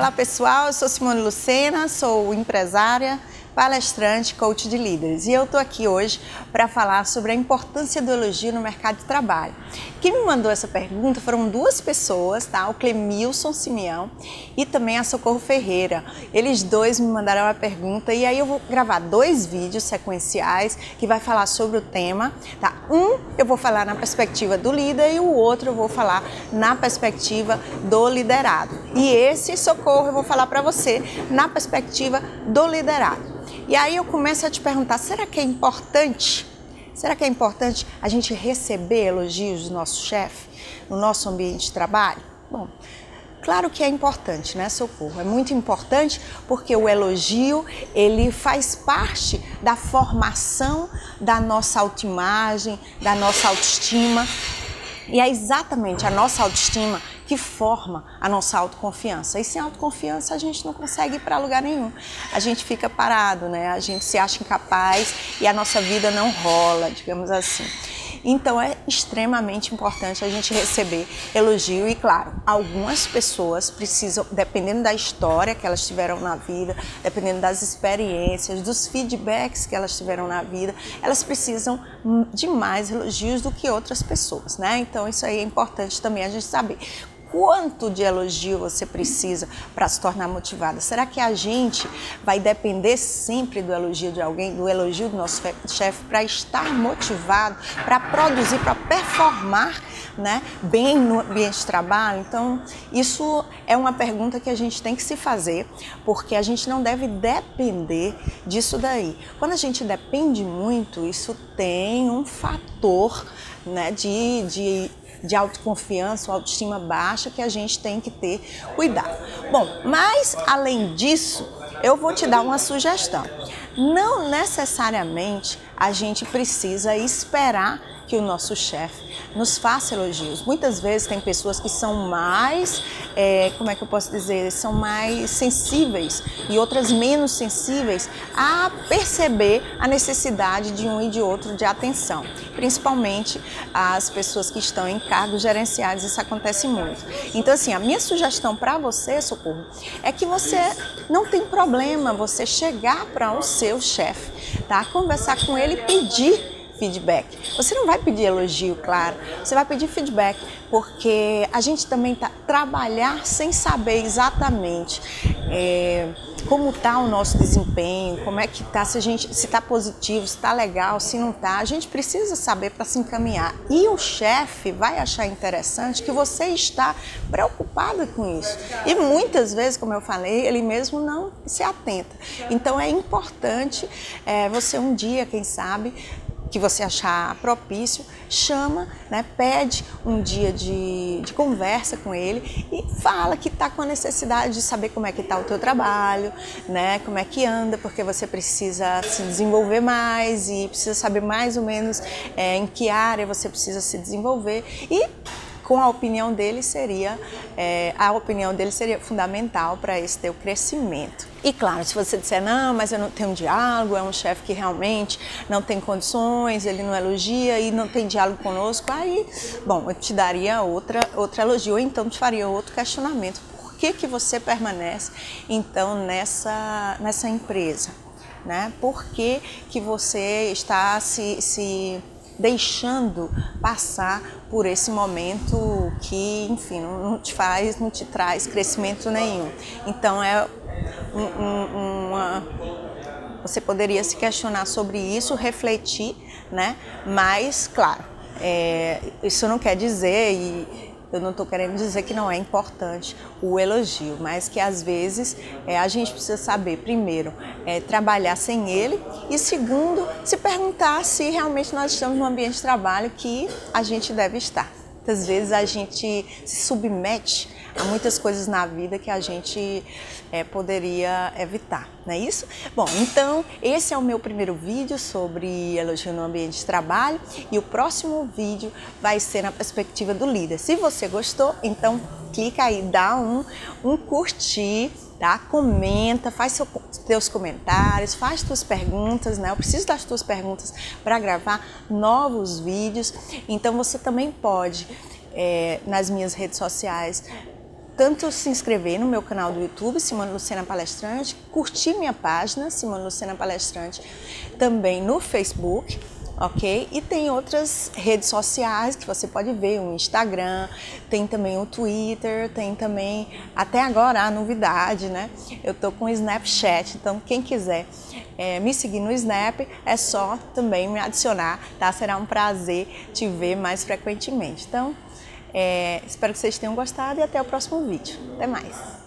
Olá pessoal, eu sou Simone Lucena, sou empresária, palestrante, coach de líderes. E eu estou aqui hoje para falar sobre a importância do elogio no mercado de trabalho. Quem me mandou essa pergunta foram duas pessoas, tá? O Clemilson Simeão e também a Socorro Ferreira. Eles dois me mandaram a pergunta e aí eu vou gravar dois vídeos sequenciais que vai falar sobre o tema, tá? Um eu vou falar na perspectiva do líder e o outro eu vou falar na perspectiva do liderado. E esse Socorro eu vou falar para você na perspectiva do liderado. E aí eu começo a te perguntar: será que é importante? Será que é importante a gente receber elogios do nosso chefe no nosso ambiente de trabalho? Bom, Claro que é importante, né, Socorro? É muito importante porque o elogio, ele faz parte da formação da nossa autoimagem, da nossa autoestima. E é exatamente a nossa autoestima que forma a nossa autoconfiança. E sem autoconfiança a gente não consegue ir para lugar nenhum. A gente fica parado, né? A gente se acha incapaz e a nossa vida não rola, digamos assim. Então é extremamente importante a gente receber elogio e, claro, algumas pessoas precisam, dependendo da história que elas tiveram na vida, dependendo das experiências, dos feedbacks que elas tiveram na vida, elas precisam de mais elogios do que outras pessoas, né? Então isso aí é importante também a gente saber quanto de elogio você precisa para se tornar motivada? Será que a gente vai depender sempre do elogio de alguém, do elogio do nosso chefe para estar motivado, para produzir, para performar né, bem no ambiente de trabalho? Então, isso é uma pergunta que a gente tem que se fazer, porque a gente não deve depender disso daí. Quando a gente depende muito, isso tem um fator né, de, de de autoconfiança ou autoestima baixa que a gente tem que ter cuidado. Bom, mas além disso, eu vou te dar uma sugestão. Não necessariamente a gente precisa esperar que o nosso chefe nos faça elogios. Muitas vezes tem pessoas que são mais, é, como é que eu posso dizer, são mais sensíveis e outras menos sensíveis a perceber a necessidade de um e de outro de atenção. Principalmente as pessoas que estão em cargos gerenciais, isso acontece muito. Então, assim, a minha sugestão para você, Socorro, é que você não tem problema você chegar para o seu chefe, tá? Conversar com ele e pedir feedback. Você não vai pedir elogio, claro, você vai pedir feedback, porque a gente também tá trabalhar sem saber exatamente é, como está o nosso desempenho, como é que está, se a gente se está positivo, se está legal, se não está, a gente precisa saber para se encaminhar. E o chefe vai achar interessante que você está preocupada com isso. E muitas vezes, como eu falei, ele mesmo não se atenta. Então é importante é, você um dia, quem sabe, que você achar propício, chama, né, pede um dia de, de conversa com ele e fala que está com a necessidade de saber como é que está o teu trabalho, né, como é que anda, porque você precisa se desenvolver mais e precisa saber mais ou menos é, em que área você precisa se desenvolver e com a opinião dele seria é, a opinião dele seria fundamental para esse teu crescimento. E claro, se você disser não, mas eu não tenho um diálogo, é um chefe que realmente não tem condições, ele não elogia e não tem diálogo conosco, aí, bom, eu te daria outra outra elogio, ou então te faria outro questionamento. Por que que você permanece então nessa nessa empresa, né? Por que que você está se, se deixando passar por esse momento que, enfim, não te faz, não te traz crescimento nenhum. Então é um, um, uma você poderia se questionar sobre isso, refletir, né? Mas, claro, é, isso não quer dizer e eu não estou querendo dizer que não é importante o elogio, mas que às vezes é, a gente precisa saber, primeiro, é, trabalhar sem ele e, segundo, se perguntar se realmente nós estamos no ambiente de trabalho que a gente deve estar. Muitas vezes a gente se submete Há muitas coisas na vida que a gente é, poderia evitar, não é isso? Bom, então esse é o meu primeiro vídeo sobre elogio no ambiente de trabalho e o próximo vídeo vai ser na perspectiva do líder. Se você gostou, então clica aí, dá um, um curtir tá? Comenta, faz seu, teus comentários, faz tuas perguntas, né? Eu preciso das tuas perguntas para gravar novos vídeos. Então você também pode é, nas minhas redes sociais tanto se inscrever no meu canal do YouTube, Simone Lucena Palestrante, curtir minha página, Simone Lucena Palestrante, também no Facebook, ok? E tem outras redes sociais que você pode ver, o Instagram, tem também o Twitter, tem também, até agora a novidade, né? Eu tô com o Snapchat, então quem quiser é, me seguir no Snap é só também me adicionar, tá? Será um prazer te ver mais frequentemente. Então, é, espero que vocês tenham gostado e até o próximo vídeo. Até mais!